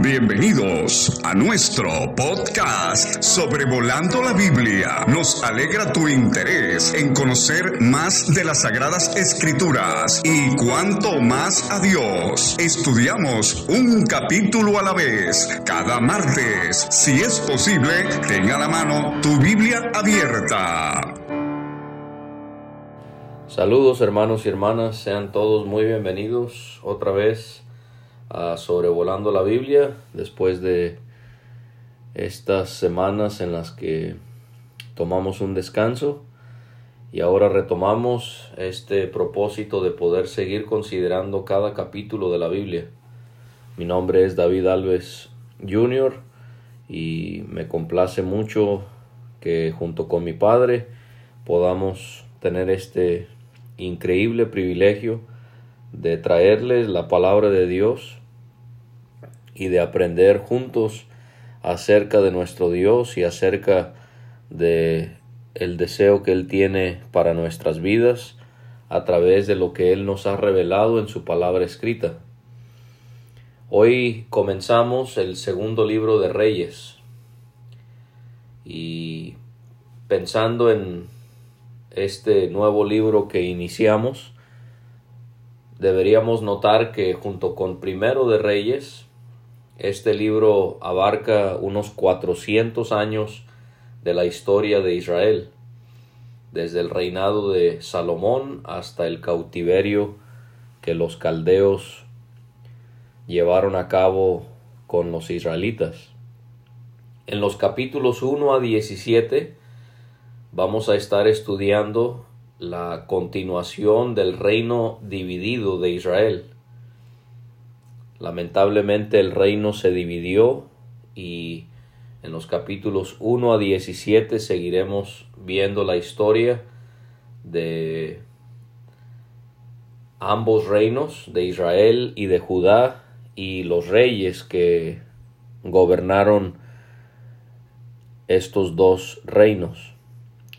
Bienvenidos a nuestro podcast Sobrevolando la Biblia. Nos alegra tu interés en conocer más de las Sagradas Escrituras y cuanto más a Dios. Estudiamos un capítulo a la vez cada martes. Si es posible, tenga a la mano tu Biblia abierta. Saludos hermanos y hermanas, sean todos muy bienvenidos otra vez sobrevolando la Biblia después de estas semanas en las que tomamos un descanso y ahora retomamos este propósito de poder seguir considerando cada capítulo de la Biblia. Mi nombre es David Alves Jr. y me complace mucho que junto con mi padre podamos tener este increíble privilegio de traerles la palabra de Dios y de aprender juntos acerca de nuestro Dios y acerca de el deseo que Él tiene para nuestras vidas a través de lo que Él nos ha revelado en su palabra escrita. Hoy comenzamos el segundo libro de Reyes y pensando en este nuevo libro que iniciamos, deberíamos notar que junto con Primero de Reyes este libro abarca unos 400 años de la historia de Israel, desde el reinado de Salomón hasta el cautiverio que los caldeos llevaron a cabo con los israelitas. En los capítulos 1 a 17 vamos a estar estudiando la continuación del reino dividido de Israel Lamentablemente el reino se dividió y en los capítulos 1 a 17 seguiremos viendo la historia de ambos reinos, de Israel y de Judá, y los reyes que gobernaron estos dos reinos.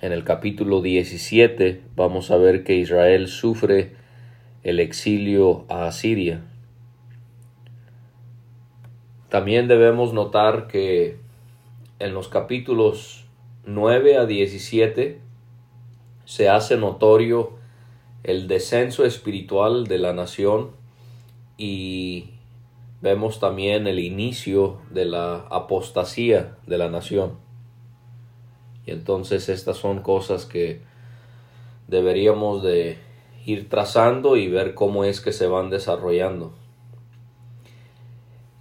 En el capítulo 17 vamos a ver que Israel sufre el exilio a Asiria. También debemos notar que en los capítulos 9 a 17 se hace notorio el descenso espiritual de la nación y vemos también el inicio de la apostasía de la nación. Y entonces estas son cosas que deberíamos de ir trazando y ver cómo es que se van desarrollando.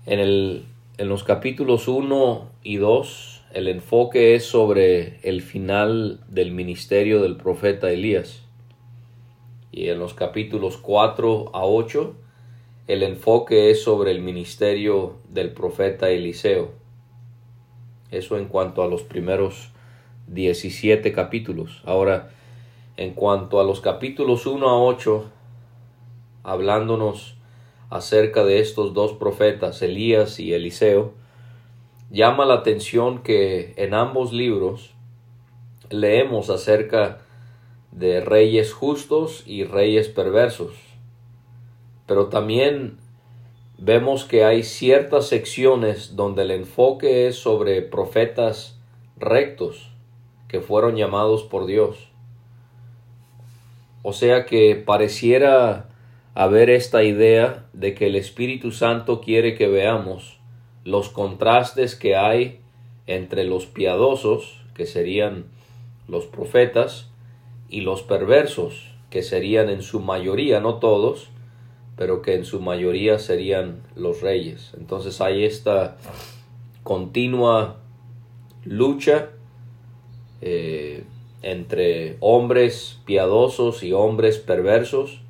En, el, en los capítulos 1 y 2 el enfoque es sobre el final del ministerio del profeta Elías. Y en los capítulos 4 a 8 el enfoque es sobre el ministerio del profeta Eliseo. Eso en cuanto a los primeros 17 capítulos. Ahora, en cuanto a los capítulos 1 a 8, hablándonos acerca de estos dos profetas, Elías y Eliseo, llama la atención que en ambos libros leemos acerca de reyes justos y reyes perversos. Pero también vemos que hay ciertas secciones donde el enfoque es sobre profetas rectos que fueron llamados por Dios. O sea que pareciera a ver esta idea de que el Espíritu Santo quiere que veamos los contrastes que hay entre los piadosos, que serían los profetas, y los perversos, que serían en su mayoría, no todos, pero que en su mayoría serían los reyes. Entonces hay esta continua lucha eh, entre hombres piadosos y hombres perversos,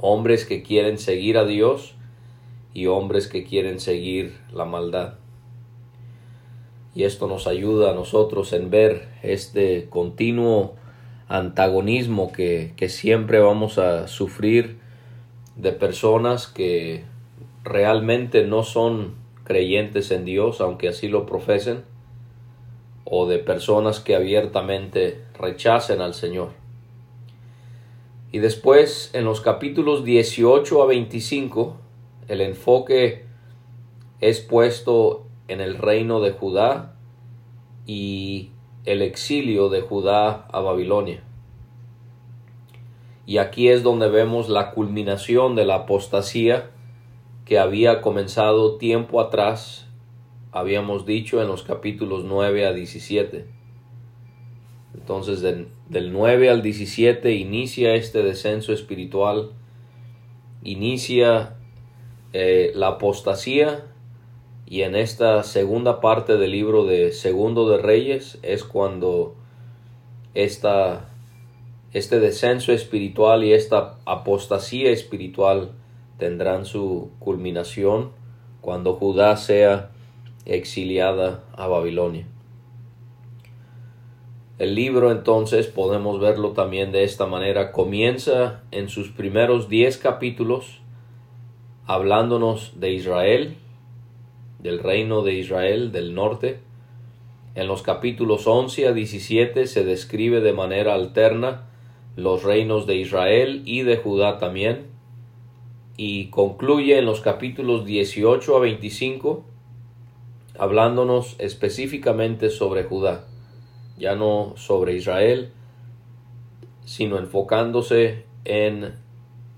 hombres que quieren seguir a Dios y hombres que quieren seguir la maldad. Y esto nos ayuda a nosotros en ver este continuo antagonismo que, que siempre vamos a sufrir de personas que realmente no son creyentes en Dios, aunque así lo profesen, o de personas que abiertamente rechacen al Señor. Y después, en los capítulos 18 a 25, el enfoque es puesto en el reino de Judá y el exilio de Judá a Babilonia. Y aquí es donde vemos la culminación de la apostasía que había comenzado tiempo atrás, habíamos dicho en los capítulos 9 a 17. Entonces del 9 al 17 inicia este descenso espiritual, inicia eh, la apostasía y en esta segunda parte del libro de Segundo de Reyes es cuando esta, este descenso espiritual y esta apostasía espiritual tendrán su culminación cuando Judá sea exiliada a Babilonia. El libro entonces podemos verlo también de esta manera. Comienza en sus primeros diez capítulos hablándonos de Israel, del reino de Israel del norte. En los capítulos 11 a 17 se describe de manera alterna los reinos de Israel y de Judá también. Y concluye en los capítulos 18 a 25 hablándonos específicamente sobre Judá, ya no sobre Israel, sino enfocándose en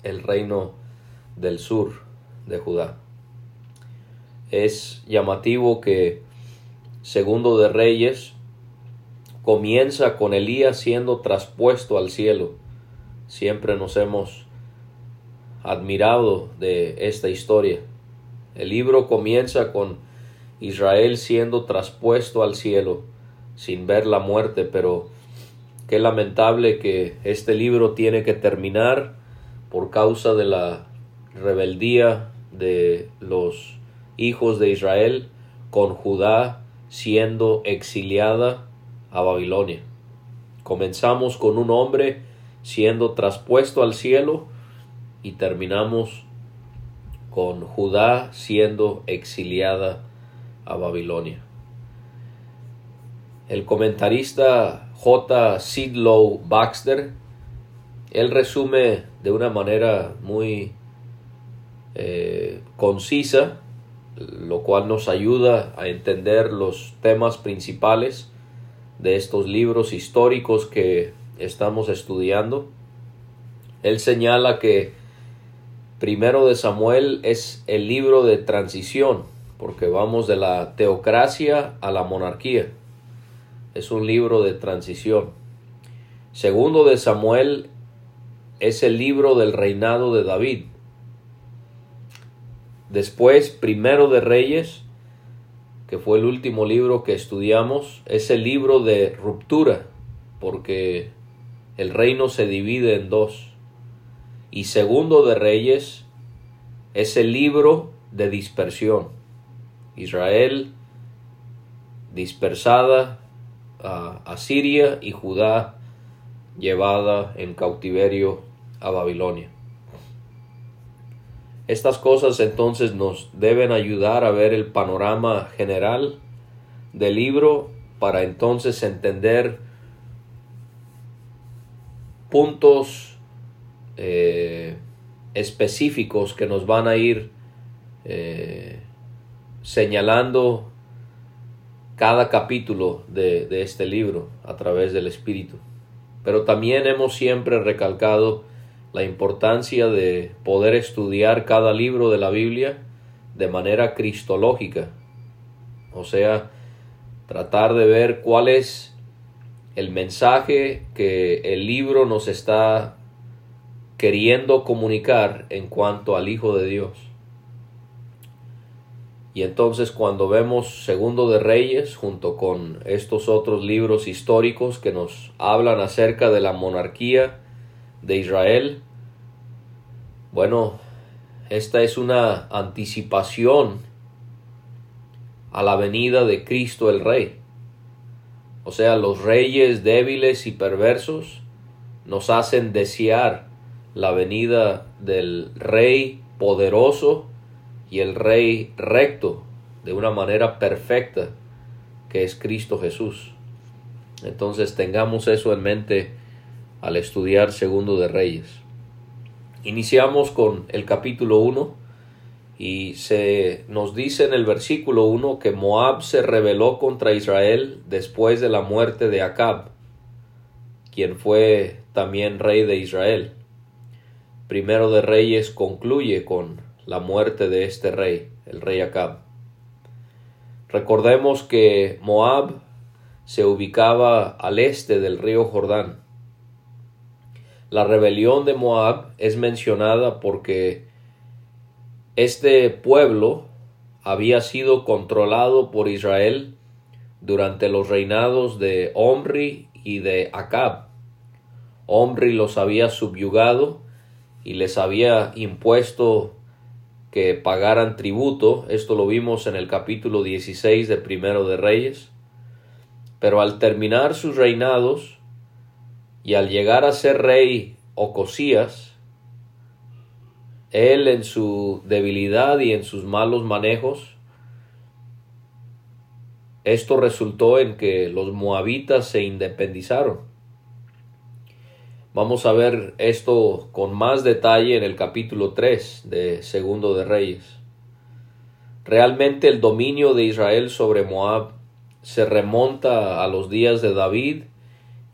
el reino del sur de Judá. Es llamativo que Segundo de Reyes comienza con Elías siendo traspuesto al cielo. Siempre nos hemos admirado de esta historia. El libro comienza con Israel siendo traspuesto al cielo sin ver la muerte, pero qué lamentable que este libro tiene que terminar por causa de la rebeldía de los hijos de Israel con Judá siendo exiliada a Babilonia. Comenzamos con un hombre siendo traspuesto al cielo y terminamos con Judá siendo exiliada a Babilonia. El comentarista J. Sidlow Baxter, él resume de una manera muy eh, concisa, lo cual nos ayuda a entender los temas principales de estos libros históricos que estamos estudiando. Él señala que Primero de Samuel es el libro de transición, porque vamos de la teocracia a la monarquía. Es un libro de transición. Segundo de Samuel es el libro del reinado de David. Después, Primero de Reyes, que fue el último libro que estudiamos, es el libro de ruptura, porque el reino se divide en dos. Y Segundo de Reyes es el libro de dispersión. Israel dispersada a, Siria y Judá llevada en cautiverio a Babilonia. Estas cosas entonces nos deben ayudar a ver el panorama general del libro para entonces entender puntos eh, específicos que nos van a ir eh, señalando cada capítulo de, de este libro a través del Espíritu. Pero también hemos siempre recalcado la importancia de poder estudiar cada libro de la Biblia de manera cristológica, o sea, tratar de ver cuál es el mensaje que el libro nos está queriendo comunicar en cuanto al Hijo de Dios. Y entonces cuando vemos Segundo de Reyes junto con estos otros libros históricos que nos hablan acerca de la monarquía de Israel, bueno, esta es una anticipación a la venida de Cristo el Rey. O sea, los reyes débiles y perversos nos hacen desear la venida del Rey poderoso y el Rey recto de una manera perfecta que es Cristo Jesús. Entonces tengamos eso en mente al estudiar Segundo de Reyes. Iniciamos con el capítulo 1 Y se nos dice en el versículo 1 que Moab se rebeló contra Israel después de la muerte de Acab, quien fue también rey de Israel. Primero de Reyes concluye con la muerte de este rey, el rey Acab. Recordemos que Moab se ubicaba al este del río Jordán. La rebelión de Moab es mencionada porque este pueblo había sido controlado por Israel durante los reinados de Omri y de Acab. Omri los había subyugado y les había impuesto que pagaran tributo. Esto lo vimos en el capítulo 16 de Primero de Reyes. Pero al terminar sus reinados y al llegar a ser rey Ocosías, él en su debilidad y en sus malos manejos, esto resultó en que los moabitas se independizaron. Vamos a ver esto con más detalle en el capítulo 3 de Segundo de Reyes. Realmente el dominio de Israel sobre Moab se remonta a los días de David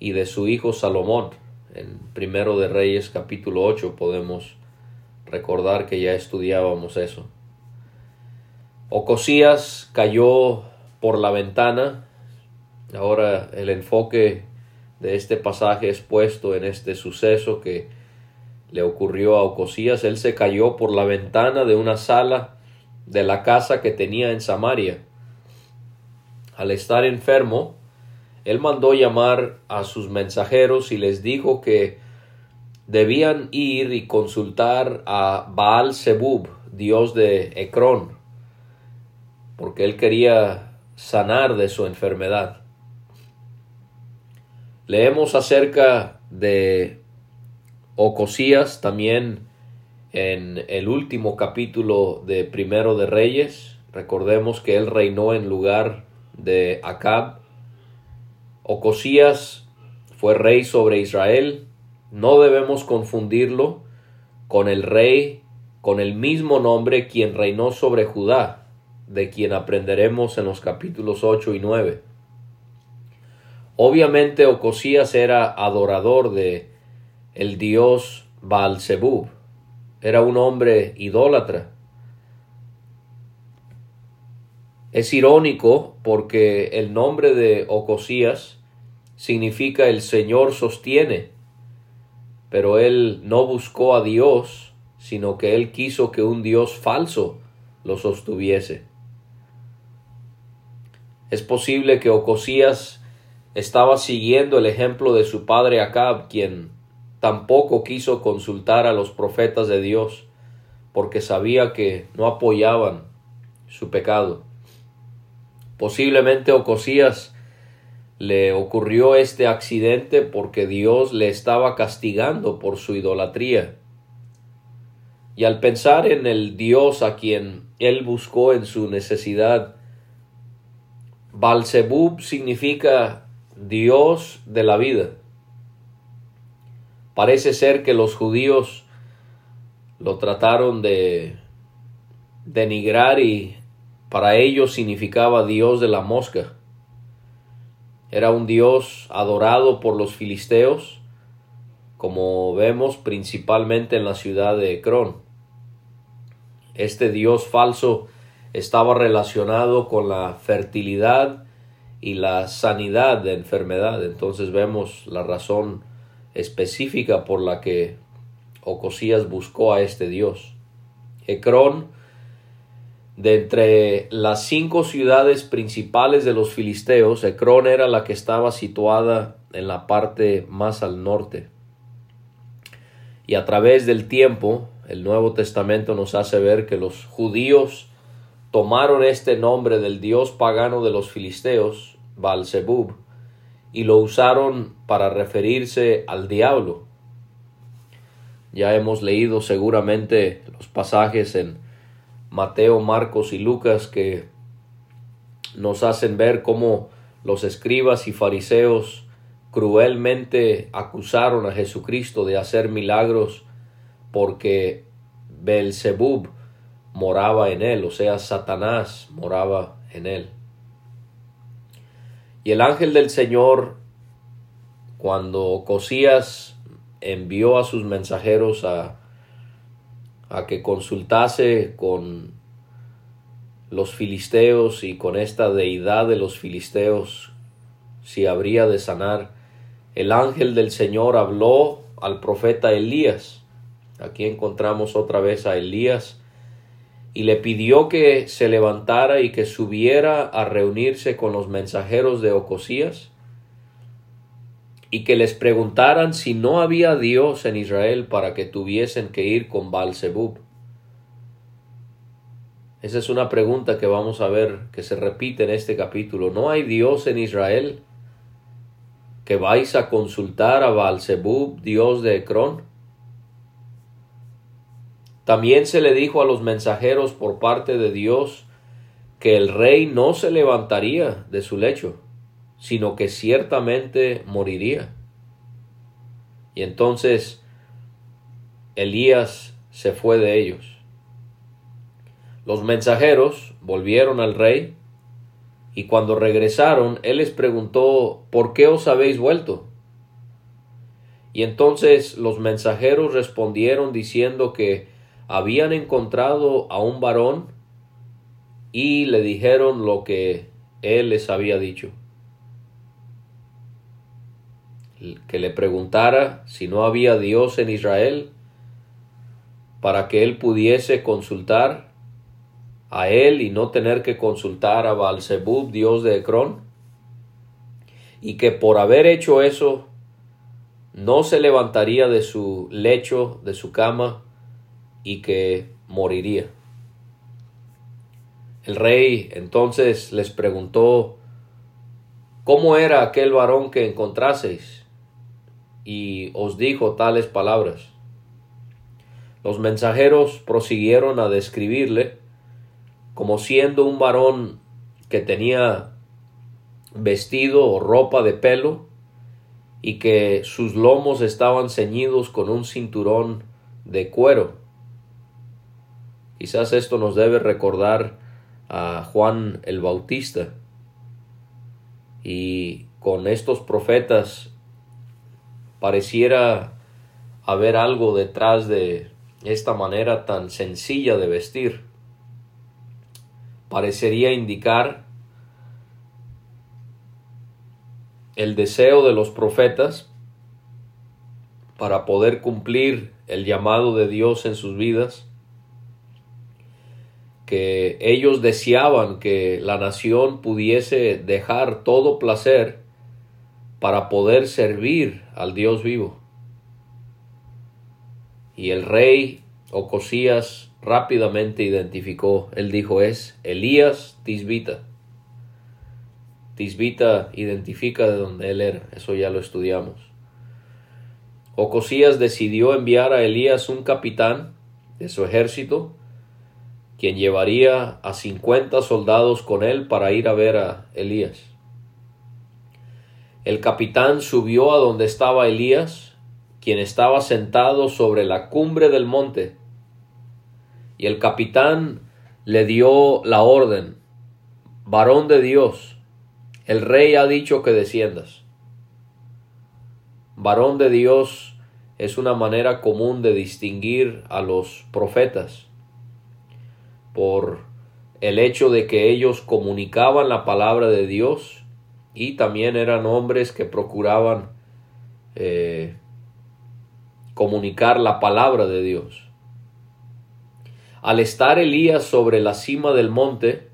y de su hijo Salomón. En Primero de Reyes capítulo 8 podemos recordar que ya estudiábamos eso. Ocosías cayó por la ventana. Ahora el enfoque de este pasaje es puesto en este suceso que le ocurrió a Ocosías. Él se cayó por la ventana de una sala de la casa que tenía en Samaria. Al estar enfermo, él mandó llamar a sus mensajeros y les dijo que debían ir y consultar a Baal Zebub, dios de Ecrón, porque él quería sanar de su enfermedad. Leemos acerca de Ocosías también en el último capítulo de Primero de Reyes. Recordemos que él reinó en lugar de Acab. Ocosías fue rey sobre Israel no debemos confundirlo con el rey con el mismo nombre quien reinó sobre Judá, de quien aprenderemos en los capítulos 8 y 9. Obviamente Ocosías era adorador de el dios Baal-Zebub. Era un hombre idólatra. Es irónico porque el nombre de Ocosías significa el Señor sostiene pero él no buscó a Dios, sino que él quiso que un Dios falso lo sostuviese. Es posible que Ocosías estaba siguiendo el ejemplo de su padre Acab, quien tampoco quiso consultar a los profetas de Dios, porque sabía que no apoyaban su pecado. Posiblemente Ocosías le ocurrió este accidente porque Dios le estaba castigando por su idolatría. Y al pensar en el Dios a quien él buscó en su necesidad, Balzebub significa Dios de la vida. Parece ser que los judíos lo trataron de denigrar y para ellos significaba Dios de la mosca. Era un dios adorado por los filisteos, como vemos principalmente en la ciudad de Ecrón. Este dios falso estaba relacionado con la fertilidad y la sanidad de enfermedad. Entonces vemos la razón específica por la que Ocosías buscó a este dios. Ecrón de entre las cinco ciudades principales de los filisteos, Ecrón era la que estaba situada en la parte más al norte. Y a través del tiempo, el Nuevo Testamento nos hace ver que los judíos tomaron este nombre del dios pagano de los filisteos, Balzebub, y lo usaron para referirse al diablo. Ya hemos leído seguramente los pasajes en Mateo, Marcos y Lucas que nos hacen ver cómo los escribas y fariseos cruelmente acusaron a Jesucristo de hacer milagros porque Belzebub moraba en él, o sea, Satanás moraba en él. Y el ángel del Señor, cuando Cosías envió a sus mensajeros a, a que consultase con los filisteos y con esta deidad de los filisteos si habría de sanar, el ángel del Señor habló al profeta Elías. Aquí encontramos otra vez a Elías y le pidió que se levantara y que subiera a reunirse con los mensajeros de Ocosías y que les preguntaran si no había Dios en Israel para que tuviesen que ir con Baalzebub. Esa es una pregunta que vamos a ver que se repite en este capítulo. ¿No hay Dios en Israel? ¿Que vais a consultar a Baalzebub, Dios de Ecrón? También se le dijo a los mensajeros por parte de Dios que el rey no se levantaría de su lecho sino que ciertamente moriría. Y entonces Elías se fue de ellos. Los mensajeros volvieron al rey y cuando regresaron, él les preguntó, ¿por qué os habéis vuelto? Y entonces los mensajeros respondieron diciendo que habían encontrado a un varón y le dijeron lo que él les había dicho. que le preguntara si no había Dios en Israel para que él pudiese consultar a él y no tener que consultar a Baalzebub, Dios de Ecrón, y que por haber hecho eso no se levantaría de su lecho, de su cama, y que moriría. El rey entonces les preguntó ¿Cómo era aquel varón que encontraseis? y os dijo tales palabras. Los mensajeros prosiguieron a describirle como siendo un varón que tenía vestido o ropa de pelo y que sus lomos estaban ceñidos con un cinturón de cuero. Quizás esto nos debe recordar a Juan el Bautista. Y con estos profetas pareciera haber algo detrás de esta manera tan sencilla de vestir. Parecería indicar el deseo de los profetas para poder cumplir el llamado de Dios en sus vidas, que ellos deseaban que la nación pudiese dejar todo placer para poder servir al Dios vivo. Y el rey Ocosías rápidamente identificó, él dijo es Elías Tisbita. Tisbita identifica de dónde él era, eso ya lo estudiamos. Ocosías decidió enviar a Elías un capitán de su ejército, quien llevaría a cincuenta soldados con él para ir a ver a Elías. El capitán subió a donde estaba Elías, quien estaba sentado sobre la cumbre del monte, y el capitán le dio la orden, varón de Dios, el rey ha dicho que desciendas. Varón de Dios es una manera común de distinguir a los profetas por el hecho de que ellos comunicaban la palabra de Dios y también eran hombres que procuraban eh, comunicar la palabra de Dios. Al estar Elías sobre la cima del monte,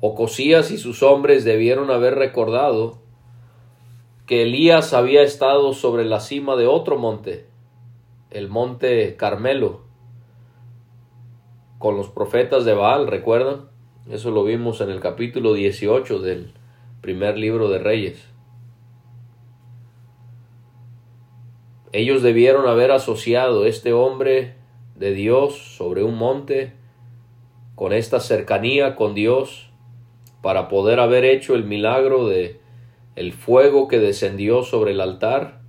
Ocosías y sus hombres debieron haber recordado que Elías había estado sobre la cima de otro monte, el monte Carmelo, con los profetas de Baal, ¿recuerdan? Eso lo vimos en el capítulo 18 del primer libro de Reyes. Ellos debieron haber asociado este hombre de Dios sobre un monte con esta cercanía con Dios para poder haber hecho el milagro de el fuego que descendió sobre el altar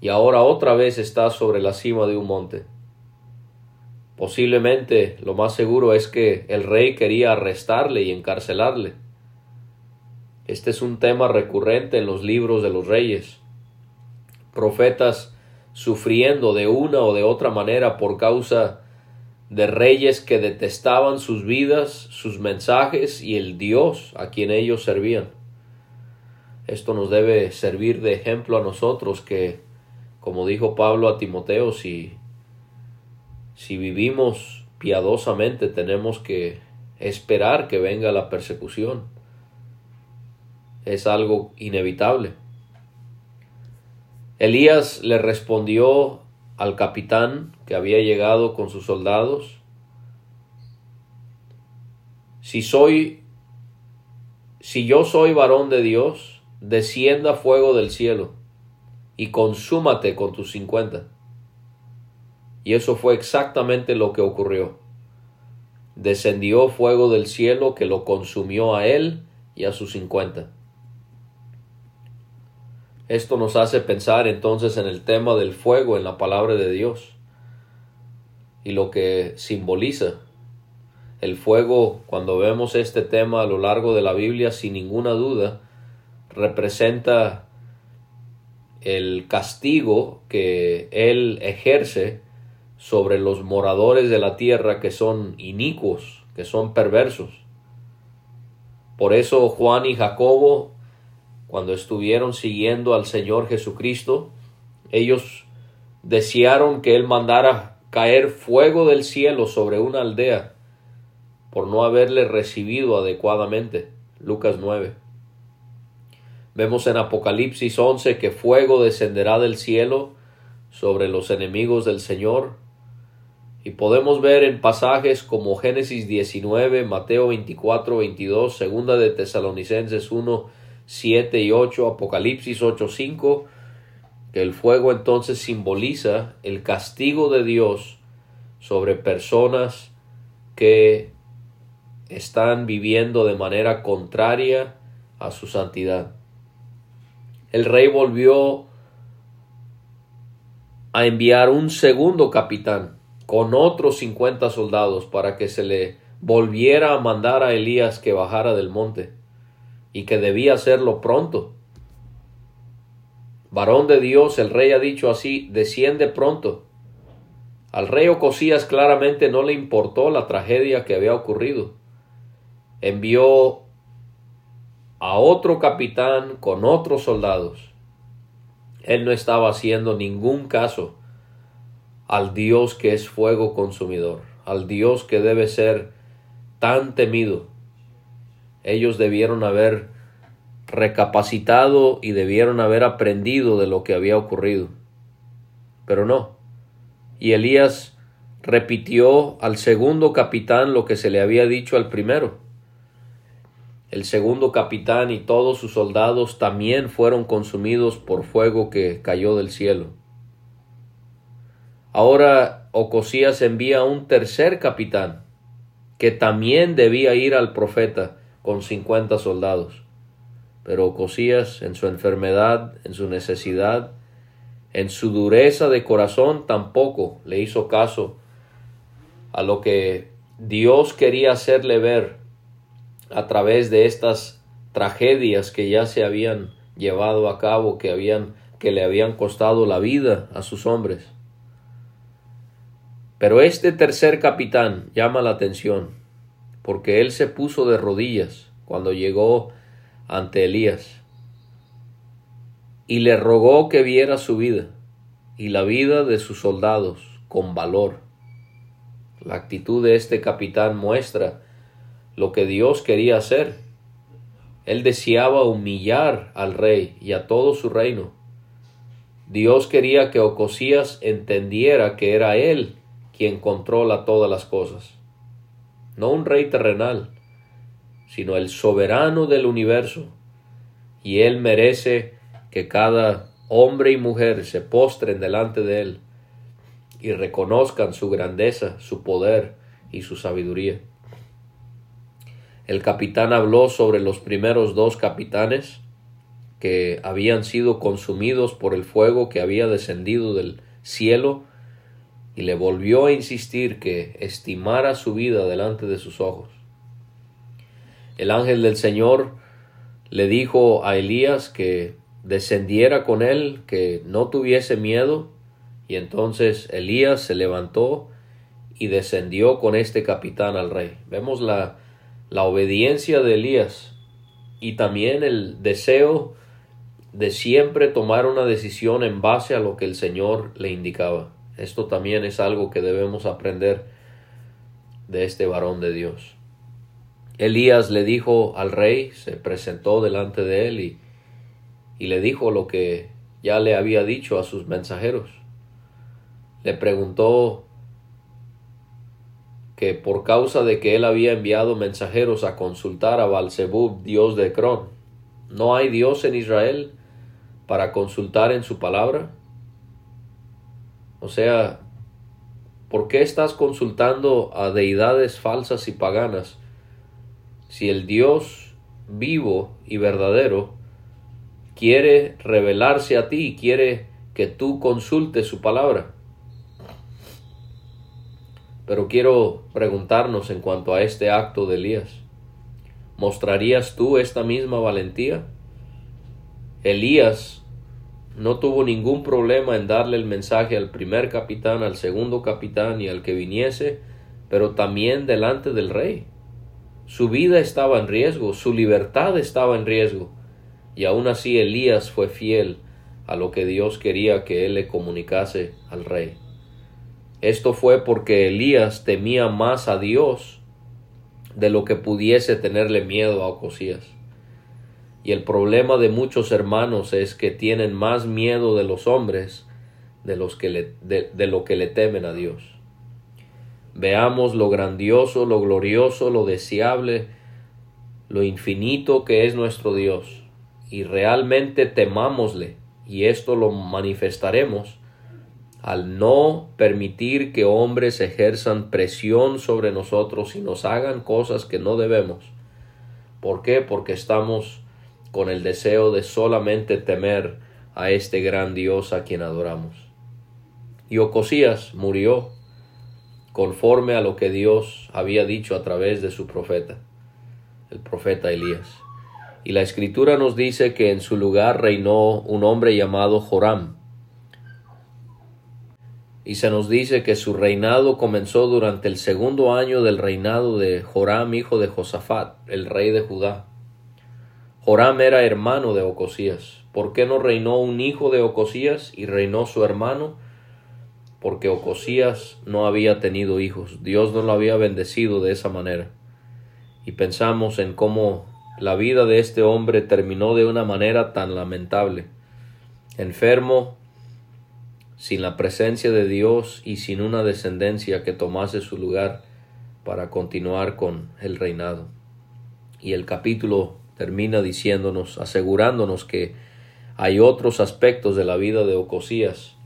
y ahora otra vez está sobre la cima de un monte. Posiblemente lo más seguro es que el rey quería arrestarle y encarcelarle. Este es un tema recurrente en los libros de los reyes. Profetas sufriendo de una o de otra manera por causa de reyes que detestaban sus vidas, sus mensajes y el Dios a quien ellos servían. Esto nos debe servir de ejemplo a nosotros que, como dijo Pablo a Timoteo, si, si vivimos piadosamente tenemos que esperar que venga la persecución. Es algo inevitable. Elías le respondió al capitán que había llegado con sus soldados, si soy, si yo soy varón de Dios, descienda fuego del cielo y consúmate con tus cincuenta. Y eso fue exactamente lo que ocurrió. Descendió fuego del cielo que lo consumió a él y a sus cincuenta. Esto nos hace pensar entonces en el tema del fuego en la palabra de Dios y lo que simboliza. El fuego, cuando vemos este tema a lo largo de la Biblia, sin ninguna duda, representa el castigo que Él ejerce sobre los moradores de la tierra que son inicuos, que son perversos. Por eso Juan y Jacobo cuando estuvieron siguiendo al Señor Jesucristo, ellos desearon que Él mandara caer fuego del cielo sobre una aldea por no haberle recibido adecuadamente. Lucas 9. Vemos en Apocalipsis 11 que fuego descenderá del cielo sobre los enemigos del Señor. Y podemos ver en pasajes como Génesis 19, Mateo 24, 22, segunda de Tesalonicenses 1, 7 y 8, Apocalipsis 8, 5, que el fuego entonces simboliza el castigo de Dios sobre personas que están viviendo de manera contraria a su santidad. El rey volvió a enviar un segundo capitán con otros 50 soldados para que se le volviera a mandar a Elías que bajara del monte y que debía hacerlo pronto. Varón de Dios, el rey ha dicho así, desciende pronto. Al rey Ocosías claramente no le importó la tragedia que había ocurrido. Envió a otro capitán con otros soldados. Él no estaba haciendo ningún caso al Dios que es fuego consumidor, al Dios que debe ser tan temido ellos debieron haber recapacitado y debieron haber aprendido de lo que había ocurrido. Pero no. Y Elías repitió al segundo capitán lo que se le había dicho al primero. El segundo capitán y todos sus soldados también fueron consumidos por fuego que cayó del cielo. Ahora Ocosías envía un tercer capitán, que también debía ir al profeta, con cincuenta soldados. Pero Ocosías, en su enfermedad, en su necesidad, en su dureza de corazón, tampoco le hizo caso a lo que Dios quería hacerle ver a través de estas tragedias que ya se habían llevado a cabo, que habían que le habían costado la vida a sus hombres. Pero este tercer capitán llama la atención porque él se puso de rodillas cuando llegó ante Elías y le rogó que viera su vida y la vida de sus soldados con valor. La actitud de este capitán muestra lo que Dios quería hacer. Él deseaba humillar al rey y a todo su reino. Dios quería que Ocosías entendiera que era él quien controla todas las cosas no un rey terrenal, sino el soberano del universo, y él merece que cada hombre y mujer se postren delante de él y reconozcan su grandeza, su poder y su sabiduría. El capitán habló sobre los primeros dos capitanes que habían sido consumidos por el fuego que había descendido del cielo y le volvió a insistir que estimara su vida delante de sus ojos. El ángel del Señor le dijo a Elías que descendiera con él, que no tuviese miedo, y entonces Elías se levantó y descendió con este capitán al rey. Vemos la, la obediencia de Elías y también el deseo de siempre tomar una decisión en base a lo que el Señor le indicaba. Esto también es algo que debemos aprender de este varón de Dios. Elías le dijo al rey, se presentó delante de él y, y le dijo lo que ya le había dicho a sus mensajeros. Le preguntó que por causa de que él había enviado mensajeros a consultar a Balzebub, dios de Cron, ¿no hay Dios en Israel para consultar en su palabra? O sea, ¿por qué estás consultando a deidades falsas y paganas si el Dios vivo y verdadero quiere revelarse a ti, quiere que tú consultes su palabra? Pero quiero preguntarnos en cuanto a este acto de Elías. ¿Mostrarías tú esta misma valentía? Elías no tuvo ningún problema en darle el mensaje al primer capitán, al segundo capitán y al que viniese, pero también delante del rey. Su vida estaba en riesgo, su libertad estaba en riesgo, y aún así Elías fue fiel a lo que Dios quería que él le comunicase al rey. Esto fue porque Elías temía más a Dios de lo que pudiese tenerle miedo a Ocosías. Y el problema de muchos hermanos es que tienen más miedo de los hombres de, los que le, de lo que le temen a Dios. Veamos lo grandioso, lo glorioso, lo deseable, lo infinito que es nuestro Dios, y realmente temámosle, y esto lo manifestaremos al no permitir que hombres ejerzan presión sobre nosotros y nos hagan cosas que no debemos. ¿Por qué? Porque estamos con el deseo de solamente temer a este gran Dios a quien adoramos. Y Ocosías murió conforme a lo que Dios había dicho a través de su profeta, el profeta Elías. Y la escritura nos dice que en su lugar reinó un hombre llamado Joram, y se nos dice que su reinado comenzó durante el segundo año del reinado de Joram, hijo de Josafat, el rey de Judá. Joram era hermano de Ocosías. ¿Por qué no reinó un hijo de Ocosías y reinó su hermano? Porque Ocosías no había tenido hijos, Dios no lo había bendecido de esa manera. Y pensamos en cómo la vida de este hombre terminó de una manera tan lamentable. Enfermo, sin la presencia de Dios y sin una descendencia que tomase su lugar para continuar con el reinado. Y el capítulo termina diciéndonos, asegurándonos que hay otros aspectos de la vida de Ocosías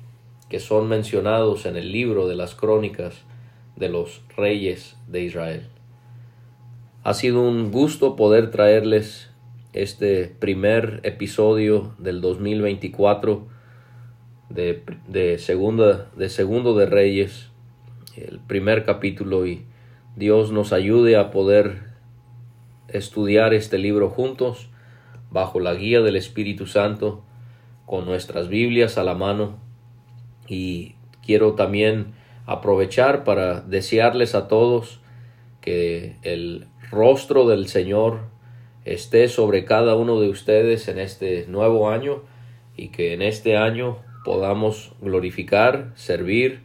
que son mencionados en el libro de las crónicas de los reyes de Israel. Ha sido un gusto poder traerles este primer episodio del 2024 de, de, segunda, de segundo de Reyes, el primer capítulo, y Dios nos ayude a poder estudiar este libro juntos, bajo la guía del Espíritu Santo, con nuestras Biblias a la mano. Y quiero también aprovechar para desearles a todos que el rostro del Señor esté sobre cada uno de ustedes en este nuevo año y que en este año podamos glorificar, servir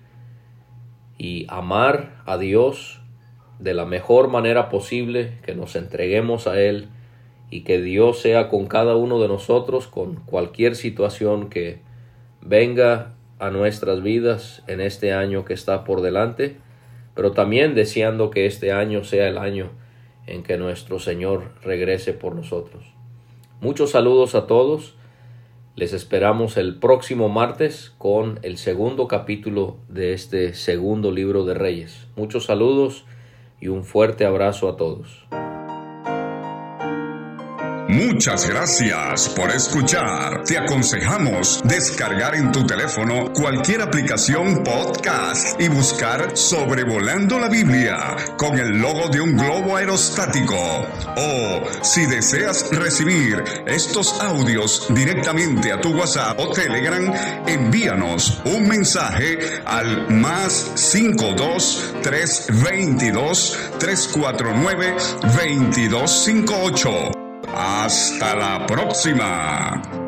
y amar a Dios de la mejor manera posible, que nos entreguemos a Él y que Dios sea con cada uno de nosotros con cualquier situación que venga a nuestras vidas en este año que está por delante, pero también deseando que este año sea el año en que nuestro Señor regrese por nosotros. Muchos saludos a todos les esperamos el próximo martes con el segundo capítulo de este segundo libro de Reyes. Muchos saludos y un fuerte abrazo a todos. Muchas gracias por escuchar. Te aconsejamos descargar en tu teléfono cualquier aplicación podcast y buscar Sobrevolando la Biblia con el logo de un globo aerostático. O si deseas recibir estos audios directamente a tu WhatsApp o Telegram, envíanos un mensaje al más 52 322 349 2258. Hasta la próxima.